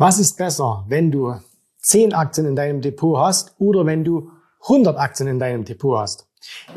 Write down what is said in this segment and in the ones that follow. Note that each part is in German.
Was ist besser, wenn du 10 Aktien in deinem Depot hast oder wenn du 100 Aktien in deinem Depot hast?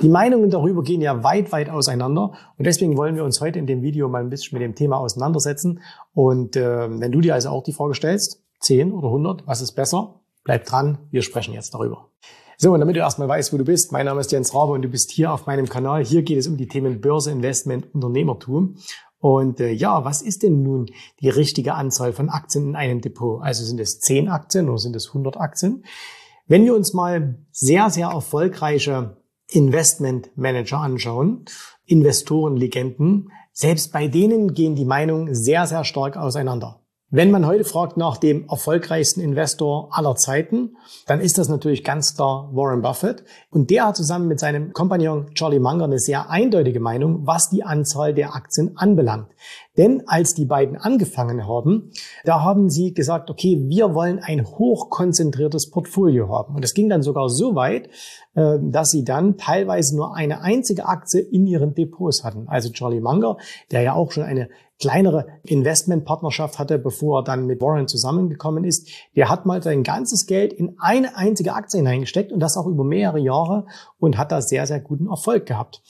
Die Meinungen darüber gehen ja weit, weit auseinander und deswegen wollen wir uns heute in dem Video mal ein bisschen mit dem Thema auseinandersetzen. Und äh, wenn du dir also auch die Frage stellst, 10 oder 100, was ist besser? Bleib dran, wir sprechen jetzt darüber. So, und damit du erstmal weißt, wo du bist, mein Name ist Jens Rabe und du bist hier auf meinem Kanal. Hier geht es um die Themen Börse, Investment, Unternehmertum. Und äh, ja, was ist denn nun die richtige Anzahl von Aktien in einem Depot? Also sind es 10 Aktien oder sind es 100 Aktien? Wenn wir uns mal sehr, sehr erfolgreiche Investmentmanager anschauen, Investorenlegenden, selbst bei denen gehen die Meinungen sehr, sehr stark auseinander. Wenn man heute fragt nach dem erfolgreichsten Investor aller Zeiten, dann ist das natürlich ganz klar Warren Buffett. Und der hat zusammen mit seinem Kompagnon Charlie Munger eine sehr eindeutige Meinung, was die Anzahl der Aktien anbelangt. Denn als die beiden angefangen haben, da haben sie gesagt, okay, wir wollen ein hochkonzentriertes Portfolio haben. Und es ging dann sogar so weit, äh, dass sie dann teilweise nur eine einzige Aktie in ihren Depots hatten. Also Charlie Munger, der ja auch schon eine kleinere Investmentpartnerschaft hatte, bevor er dann mit Warren zusammengekommen ist, der hat mal sein ganzes Geld in eine einzige Aktie hineingesteckt und das auch über mehrere Jahre und hat da sehr, sehr guten Erfolg gehabt.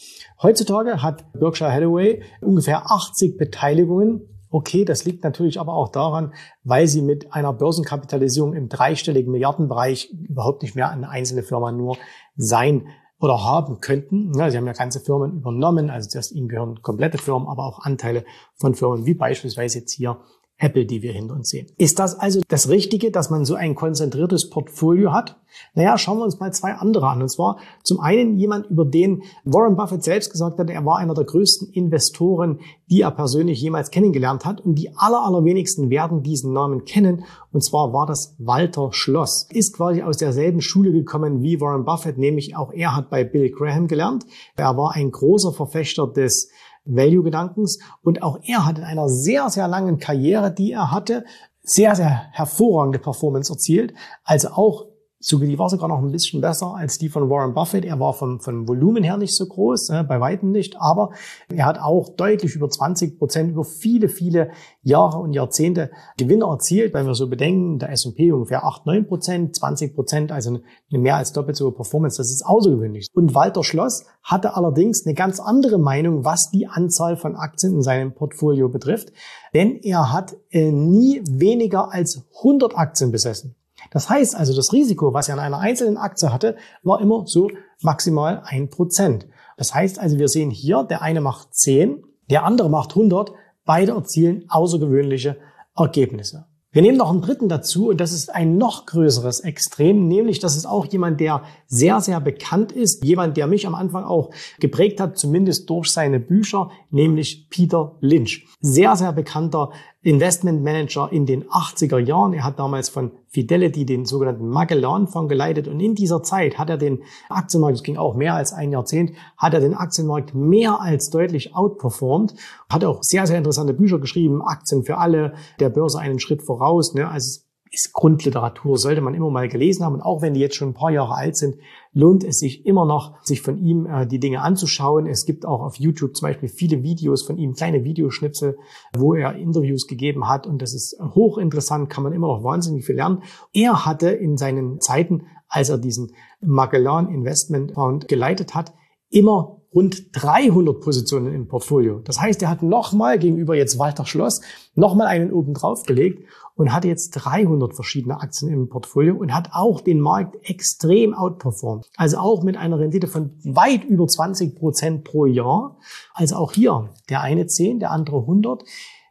Heutzutage hat Berkshire Hathaway ungefähr 80 Beteiligungen Okay, das liegt natürlich aber auch daran, weil sie mit einer Börsenkapitalisierung im dreistelligen Milliardenbereich überhaupt nicht mehr eine einzelne Firma nur sein oder haben könnten. Ja, sie haben ja ganze Firmen übernommen, also das ihnen gehören komplette Firmen, aber auch Anteile von Firmen wie beispielsweise jetzt hier Apple, die wir hinter uns sehen. Ist das also das Richtige, dass man so ein konzentriertes Portfolio hat? Naja, schauen wir uns mal zwei andere an. Und zwar zum einen jemand, über den Warren Buffett selbst gesagt hat, er war einer der größten Investoren, die er persönlich jemals kennengelernt hat. Und die aller, allerwenigsten werden diesen Namen kennen. Und zwar war das Walter Schloss. Ist quasi aus derselben Schule gekommen wie Warren Buffett, nämlich auch er hat bei Bill Graham gelernt. Er war ein großer Verfechter des Value-Gedankens. Und auch er hat in einer sehr, sehr langen Karriere, die er hatte, sehr, sehr hervorragende Performance erzielt. Also auch Sogar die war sogar noch ein bisschen besser als die von Warren Buffett. Er war vom, vom Volumen her nicht so groß, äh, bei weitem nicht, aber er hat auch deutlich über 20 Prozent über viele, viele Jahre und Jahrzehnte Gewinne erzielt. Wenn wir so bedenken, der S&P ungefähr 8, 9 Prozent, 20 Prozent, also eine, eine mehr als doppelt so hohe Performance. Das ist außergewöhnlich. Und Walter Schloss hatte allerdings eine ganz andere Meinung, was die Anzahl von Aktien in seinem Portfolio betrifft. Denn er hat äh, nie weniger als 100 Aktien besessen. Das heißt also, das Risiko, was er an einer einzelnen Aktie hatte, war immer so maximal ein Prozent. Das heißt also, wir sehen hier, der eine macht 10, der andere macht 100, beide erzielen außergewöhnliche Ergebnisse. Wir nehmen noch einen dritten dazu und das ist ein noch größeres Extrem, nämlich das ist auch jemand, der sehr, sehr bekannt ist, jemand, der mich am Anfang auch geprägt hat, zumindest durch seine Bücher, nämlich Peter Lynch. Sehr, sehr bekannter Investmentmanager in den 80er Jahren. Er hat damals von Fidelity den sogenannten Magellan-Fonds geleitet und in dieser Zeit hat er den Aktienmarkt, das ging auch mehr als ein Jahrzehnt, hat er den Aktienmarkt mehr als deutlich outperformed, hat auch sehr, sehr interessante Bücher geschrieben, Aktien für alle, der Börse einen Schritt voraus. Ne? Also ist Grundliteratur, sollte man immer mal gelesen haben. Und auch wenn die jetzt schon ein paar Jahre alt sind, lohnt es sich immer noch, sich von ihm äh, die Dinge anzuschauen. Es gibt auch auf YouTube zum Beispiel viele Videos von ihm, kleine Videoschnipsel, wo er Interviews gegeben hat. Und das ist hochinteressant, kann man immer noch wahnsinnig viel lernen. Er hatte in seinen Zeiten, als er diesen Magellan Investment Fund geleitet hat, immer rund 300 Positionen im Portfolio. Das heißt, er hat nochmal gegenüber jetzt Walter Schloss nochmal einen oben drauf gelegt und hat jetzt 300 verschiedene Aktien im Portfolio und hat auch den Markt extrem outperformed. Also auch mit einer Rendite von weit über 20 Prozent pro Jahr. Also auch hier der eine 10, der andere 100,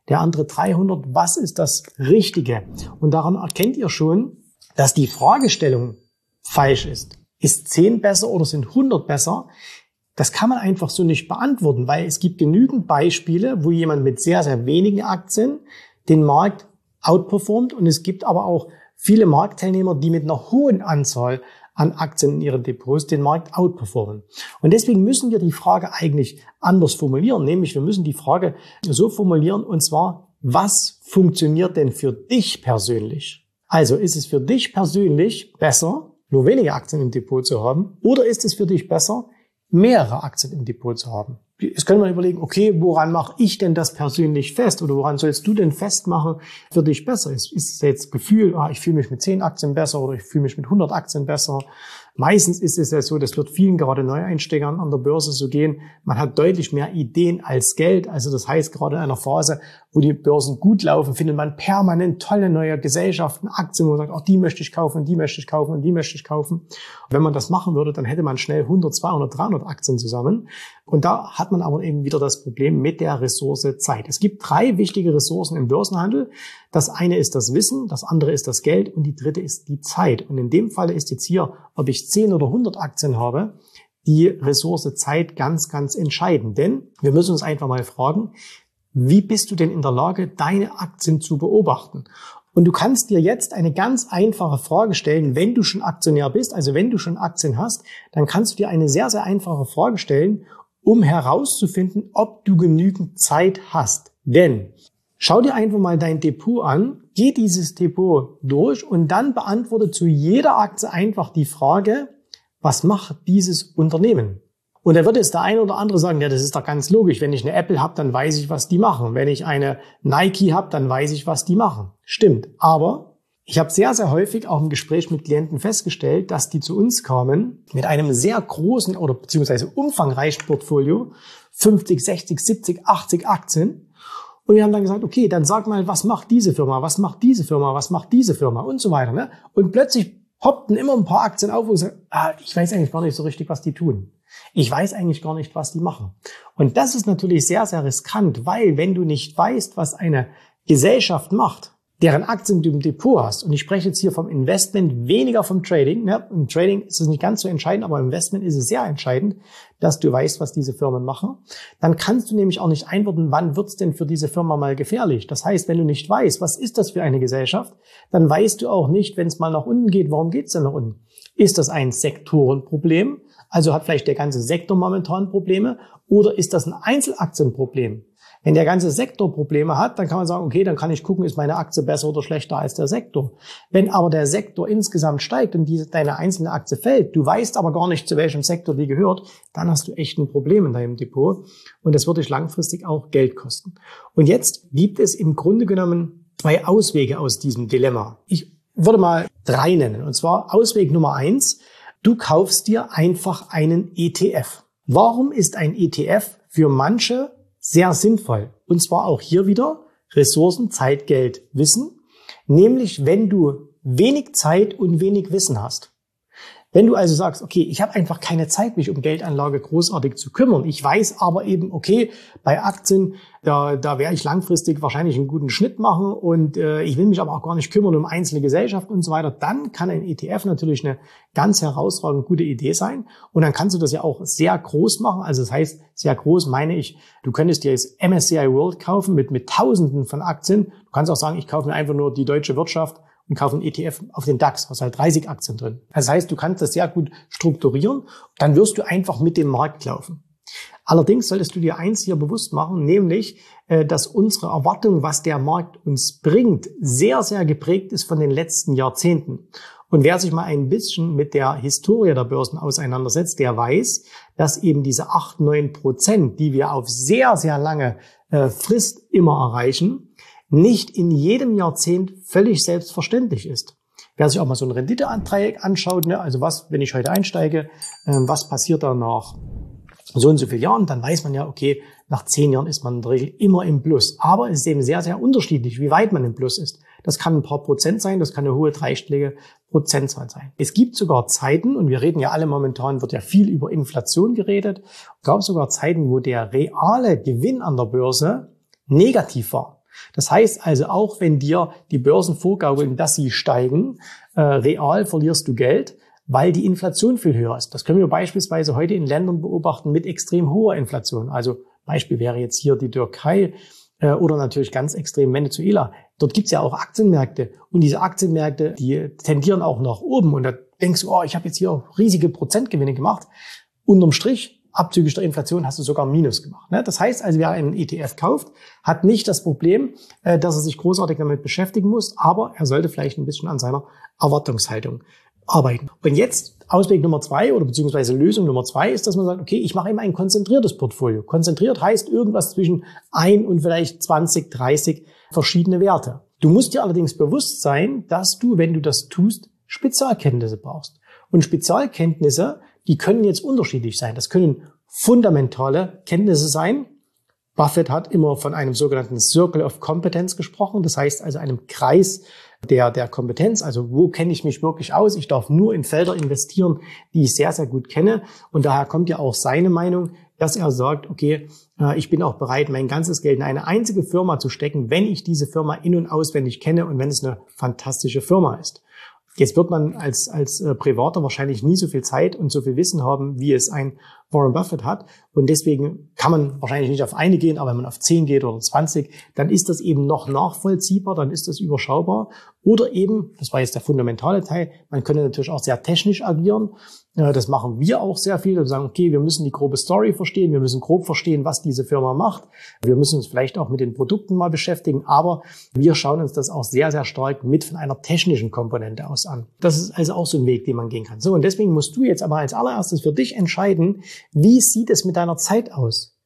der andere 300. Was ist das Richtige? Und daran erkennt ihr schon, dass die Fragestellung falsch ist. Ist 10 besser oder sind 100 besser? Das kann man einfach so nicht beantworten, weil es gibt genügend Beispiele, wo jemand mit sehr, sehr wenigen Aktien den Markt outperformt und es gibt aber auch viele Marktteilnehmer, die mit einer hohen Anzahl an Aktien in ihren Depots den Markt outperformen. Und deswegen müssen wir die Frage eigentlich anders formulieren, nämlich wir müssen die Frage so formulieren und zwar, was funktioniert denn für dich persönlich? Also ist es für dich persönlich besser, nur wenige Aktien im Depot zu haben oder ist es für dich besser, mehrere Aktien im Depot zu haben. Jetzt können wir überlegen, okay, woran mache ich denn das persönlich fest oder woran sollst du denn festmachen, für dich besser ist? Ist es jetzt Gefühl, ah, ich fühle mich mit 10 Aktien besser oder ich fühle mich mit 100 Aktien besser? Meistens ist es ja so, das wird vielen gerade Neueinsteigern an der Börse so gehen. Man hat deutlich mehr Ideen als Geld. Also das heißt, gerade in einer Phase, wo die Börsen gut laufen, findet man permanent tolle neue Gesellschaften, Aktien, wo man sagt, auch die möchte ich kaufen, die möchte ich kaufen und die möchte ich kaufen. Und wenn man das machen würde, dann hätte man schnell 100, 200, 300 Aktien zusammen. Und da hat man aber eben wieder das Problem mit der Ressource Zeit. Es gibt drei wichtige Ressourcen im Börsenhandel. Das eine ist das Wissen, das andere ist das Geld und die dritte ist die Zeit. Und in dem Falle ist jetzt hier, ob ich 10 oder 100 Aktien habe, die Ressource Zeit ganz, ganz entscheidend. Denn wir müssen uns einfach mal fragen, wie bist du denn in der Lage, deine Aktien zu beobachten? Und du kannst dir jetzt eine ganz einfache Frage stellen, wenn du schon Aktionär bist, also wenn du schon Aktien hast, dann kannst du dir eine sehr, sehr einfache Frage stellen, um herauszufinden, ob du genügend Zeit hast. Denn schau dir einfach mal dein Depot an, geh dieses Depot durch und dann beantworte zu jeder Aktie einfach die Frage, was macht dieses Unternehmen? Und da wird jetzt der eine oder andere sagen, ja, das ist doch ganz logisch. Wenn ich eine Apple habe, dann weiß ich, was die machen. Wenn ich eine Nike habe, dann weiß ich, was die machen. Stimmt. Aber ich habe sehr, sehr häufig auch im Gespräch mit Klienten festgestellt, dass die zu uns kamen mit einem sehr großen oder beziehungsweise umfangreichen Portfolio, 50, 60, 70, 80 Aktien. Und wir haben dann gesagt, okay, dann sag mal, was macht diese Firma, was macht diese Firma, was macht diese Firma und so weiter. Ne? Und plötzlich poppten immer ein paar Aktien auf, ich sage, ah, ich weiß eigentlich gar nicht so richtig, was die tun. Ich weiß eigentlich gar nicht, was die machen. Und das ist natürlich sehr, sehr riskant, weil wenn du nicht weißt, was eine Gesellschaft macht, deren Aktien du im Depot hast, und ich spreche jetzt hier vom Investment, weniger vom Trading. Ne? Im Trading ist es nicht ganz so entscheidend, aber im Investment ist es sehr entscheidend, dass du weißt, was diese Firmen machen. Dann kannst du nämlich auch nicht einwürden, wann wird's denn für diese Firma mal gefährlich. Das heißt, wenn du nicht weißt, was ist das für eine Gesellschaft, dann weißt du auch nicht, wenn es mal nach unten geht, warum geht's denn nach unten? Ist das ein Sektorenproblem? Also hat vielleicht der ganze Sektor momentan Probleme oder ist das ein Einzelaktienproblem? Wenn der ganze Sektor Probleme hat, dann kann man sagen, okay, dann kann ich gucken, ist meine Aktie besser oder schlechter als der Sektor. Wenn aber der Sektor insgesamt steigt und diese, deine einzelne Aktie fällt, du weißt aber gar nicht, zu welchem Sektor die gehört, dann hast du echt ein Problem in deinem Depot und das wird dich langfristig auch Geld kosten. Und jetzt gibt es im Grunde genommen zwei Auswege aus diesem Dilemma. Ich würde mal drei nennen. Und zwar Ausweg Nummer eins, Du kaufst dir einfach einen ETF. Warum ist ein ETF für manche sehr sinnvoll? Und zwar auch hier wieder Ressourcen, Zeit, Geld, Wissen. Nämlich, wenn du wenig Zeit und wenig Wissen hast. Wenn du also sagst, okay, ich habe einfach keine Zeit, mich um Geldanlage großartig zu kümmern. Ich weiß aber eben, okay, bei Aktien, da, da werde ich langfristig wahrscheinlich einen guten Schnitt machen und äh, ich will mich aber auch gar nicht kümmern um einzelne Gesellschaften und so weiter. Dann kann ein ETF natürlich eine ganz herausragend gute Idee sein. Und dann kannst du das ja auch sehr groß machen. Also das heißt, sehr groß meine ich, du könntest dir jetzt MSCI World kaufen mit, mit Tausenden von Aktien. Du kannst auch sagen, ich kaufe mir einfach nur die deutsche Wirtschaft und kaufe einen ETF auf den DAX, hast halt 30 Aktien drin. Das heißt, du kannst das sehr gut strukturieren, dann wirst du einfach mit dem Markt laufen. Allerdings solltest du dir eins hier bewusst machen, nämlich, äh, dass unsere Erwartung, was der Markt uns bringt, sehr, sehr geprägt ist von den letzten Jahrzehnten. Und wer sich mal ein bisschen mit der Historie der Börsen auseinandersetzt, der weiß, dass eben diese 8, 9 Prozent, die wir auf sehr, sehr lange äh, Frist immer erreichen, nicht in jedem Jahrzehnt völlig selbstverständlich ist. Wer sich auch mal so ein Renditeanträge anschaut, ne, also was, wenn ich heute einsteige, äh, was passiert da nach so und so viele Jahren, dann weiß man ja, okay, nach zehn Jahren ist man in der Regel immer im Plus. Aber es ist eben sehr, sehr unterschiedlich, wie weit man im Plus ist. Das kann ein paar Prozent sein, das kann eine hohe dreistellige Prozentzahl sein. Es gibt sogar Zeiten, und wir reden ja alle momentan, wird ja viel über Inflation geredet, gab sogar Zeiten, wo der reale Gewinn an der Börse negativ war. Das heißt also, auch wenn dir die Börsen vorgaukeln, dass sie steigen, äh, real verlierst du Geld weil die Inflation viel höher ist. Das können wir beispielsweise heute in Ländern beobachten mit extrem hoher Inflation. Also Beispiel wäre jetzt hier die Türkei äh, oder natürlich ganz extrem Venezuela. Dort gibt's ja auch Aktienmärkte und diese Aktienmärkte, die tendieren auch nach oben und da denkst du, oh, ich habe jetzt hier riesige Prozentgewinne gemacht. Unterm Strich abzüglich der Inflation hast du sogar Minus gemacht. Ne? Das heißt also, wer einen ETF kauft, hat nicht das Problem, äh, dass er sich großartig damit beschäftigen muss, aber er sollte vielleicht ein bisschen an seiner Erwartungshaltung arbeiten. Und jetzt Ausweg Nummer zwei oder beziehungsweise Lösung Nummer zwei ist, dass man sagt, okay, ich mache immer ein konzentriertes Portfolio. Konzentriert heißt irgendwas zwischen ein und vielleicht 20, 30 verschiedene Werte. Du musst dir allerdings bewusst sein, dass du, wenn du das tust, Spezialkenntnisse brauchst. Und Spezialkenntnisse, die können jetzt unterschiedlich sein. Das können fundamentale Kenntnisse sein. Buffett hat immer von einem sogenannten Circle of Competence gesprochen. Das heißt also einem Kreis der, der Kompetenz. Also wo kenne ich mich wirklich aus? Ich darf nur in Felder investieren, die ich sehr, sehr gut kenne. Und daher kommt ja auch seine Meinung, dass er sagt, okay, äh, ich bin auch bereit, mein ganzes Geld in eine einzige Firma zu stecken, wenn ich diese Firma in- und auswendig kenne und wenn es eine fantastische Firma ist. Jetzt wird man als, als äh, Privater wahrscheinlich nie so viel Zeit und so viel Wissen haben, wie es ein Warren Buffett hat. Und deswegen kann man wahrscheinlich nicht auf eine gehen, aber wenn man auf zehn geht oder 20, dann ist das eben noch nachvollziehbar, dann ist das überschaubar. Oder eben, das war jetzt der fundamentale Teil, man könnte natürlich auch sehr technisch agieren. Das machen wir auch sehr viel. Wir sagen, okay, wir müssen die grobe Story verstehen, wir müssen grob verstehen, was diese Firma macht. Wir müssen uns vielleicht auch mit den Produkten mal beschäftigen, aber wir schauen uns das auch sehr, sehr stark mit von einer technischen Komponente aus an. Das ist also auch so ein Weg, den man gehen kann. So, und deswegen musst du jetzt aber als allererstes für dich entscheiden, wie sieht es mit deiner Zeit aus?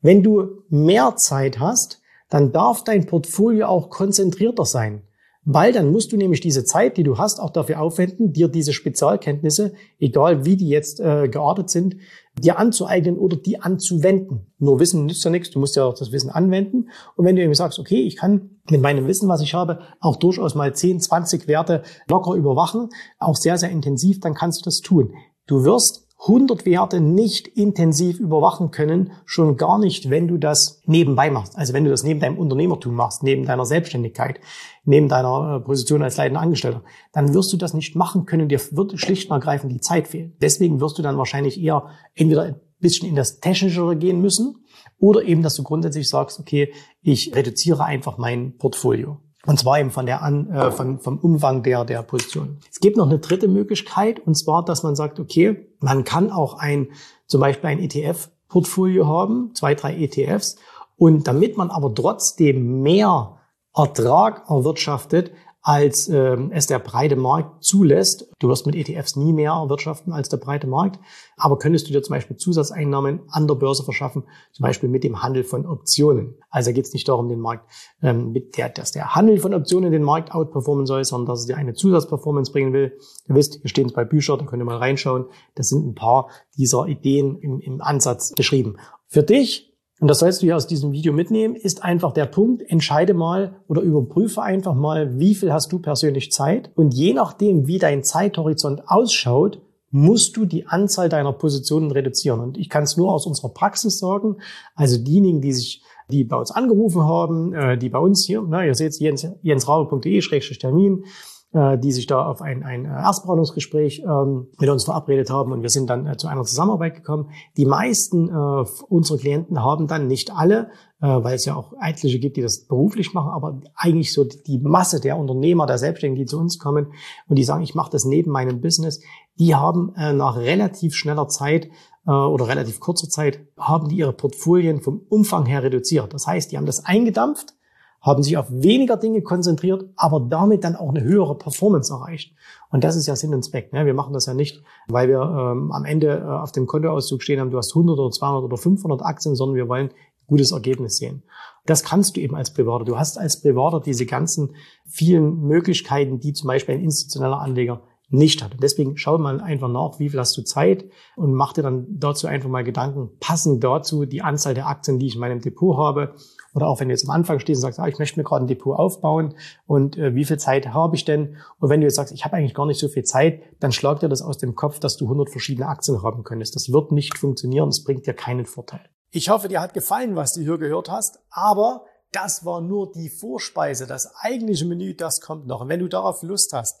Wenn du mehr Zeit hast, dann darf dein Portfolio auch konzentrierter sein. Weil dann musst du nämlich diese Zeit, die du hast, auch dafür aufwenden, dir diese Spezialkenntnisse, egal wie die jetzt äh, geartet sind, dir anzueignen oder die anzuwenden. Nur Wissen nützt ja nichts, du musst ja auch das Wissen anwenden. Und wenn du eben sagst, okay, ich kann mit meinem Wissen, was ich habe, auch durchaus mal 10, 20 Werte locker überwachen, auch sehr, sehr intensiv, dann kannst du das tun. Du wirst 100 Werte nicht intensiv überwachen können, schon gar nicht, wenn du das nebenbei machst. Also wenn du das neben deinem Unternehmertum machst, neben deiner Selbstständigkeit, neben deiner äh, Position als leitender Angestellter, dann wirst du das nicht machen können. Dir wird schlicht und ergreifend die Zeit fehlen. Deswegen wirst du dann wahrscheinlich eher entweder ein bisschen in das Technischere gehen müssen oder eben, dass du grundsätzlich sagst, okay, ich reduziere einfach mein Portfolio. Und zwar eben von der An, äh, von, vom Umfang der, der Position. Es gibt noch eine dritte Möglichkeit, und zwar, dass man sagt, okay, man kann auch ein, zum Beispiel ein ETF-Portfolio haben, zwei, drei ETFs. Und damit man aber trotzdem mehr Ertrag erwirtschaftet, als ähm, es der breite Markt zulässt. Du wirst mit ETFs nie mehr erwirtschaften als der breite Markt, aber könntest du dir zum Beispiel Zusatzeinnahmen an der Börse verschaffen, zum Beispiel mit dem Handel von Optionen. Also geht es nicht darum, den Markt, ähm, mit der, dass der Handel von Optionen den Markt outperformen soll, sondern dass es dir eine Zusatzperformance bringen will. Ihr wisst, hier stehen zwei Bücher, da könnt ihr mal reinschauen. Das sind ein paar dieser Ideen im, im Ansatz beschrieben. Für dich und das sollst du ja aus diesem Video mitnehmen, ist einfach der Punkt, entscheide mal oder überprüfe einfach mal, wie viel hast du persönlich Zeit. Und je nachdem, wie dein Zeithorizont ausschaut, musst du die Anzahl deiner Positionen reduzieren. Und ich kann es nur aus unserer Praxis sagen, also diejenigen, die sich die bei uns angerufen haben, äh, die bei uns hier, na, ihr seht jens, jensraube.de-termin, äh, die sich da auf ein, ein Erstberatungsgespräch ähm, mit uns verabredet haben und wir sind dann äh, zu einer Zusammenarbeit gekommen. Die meisten äh, unserer Klienten haben dann nicht alle, äh, weil es ja auch etliche gibt, die das beruflich machen, aber eigentlich so die Masse der Unternehmer, der Selbstständigen, die zu uns kommen und die sagen, ich mache das neben meinem Business, die haben äh, nach relativ schneller Zeit äh, oder relativ kurzer Zeit, haben die ihre Portfolien vom Umfang her reduziert. Das heißt, die haben das eingedampft, haben sich auf weniger Dinge konzentriert, aber damit dann auch eine höhere Performance erreicht. Und das ist ja Sinn und Zweck. Ne? Wir machen das ja nicht, weil wir ähm, am Ende äh, auf dem Kontoauszug stehen haben, du hast 100 oder 200 oder 500 Aktien, sondern wir wollen gutes Ergebnis sehen. Das kannst du eben als Privater. Du hast als Privater diese ganzen vielen Möglichkeiten, die zum Beispiel ein institutioneller Anleger nicht hat. Und deswegen schau mal einfach nach, wie viel hast du Zeit und mach dir dann dazu einfach mal Gedanken, passend dazu die Anzahl der Aktien, die ich in meinem Depot habe. Oder auch wenn du jetzt am Anfang stehst und sagst, ah, ich möchte mir gerade ein Depot aufbauen und äh, wie viel Zeit habe ich denn? Und wenn du jetzt sagst, ich habe eigentlich gar nicht so viel Zeit, dann schlag dir das aus dem Kopf, dass du 100 verschiedene Aktien haben könntest. Das wird nicht funktionieren, das bringt dir keinen Vorteil. Ich hoffe, dir hat gefallen, was du hier gehört hast, aber das war nur die Vorspeise. Das eigentliche Menü, das kommt noch. Und wenn du darauf Lust hast,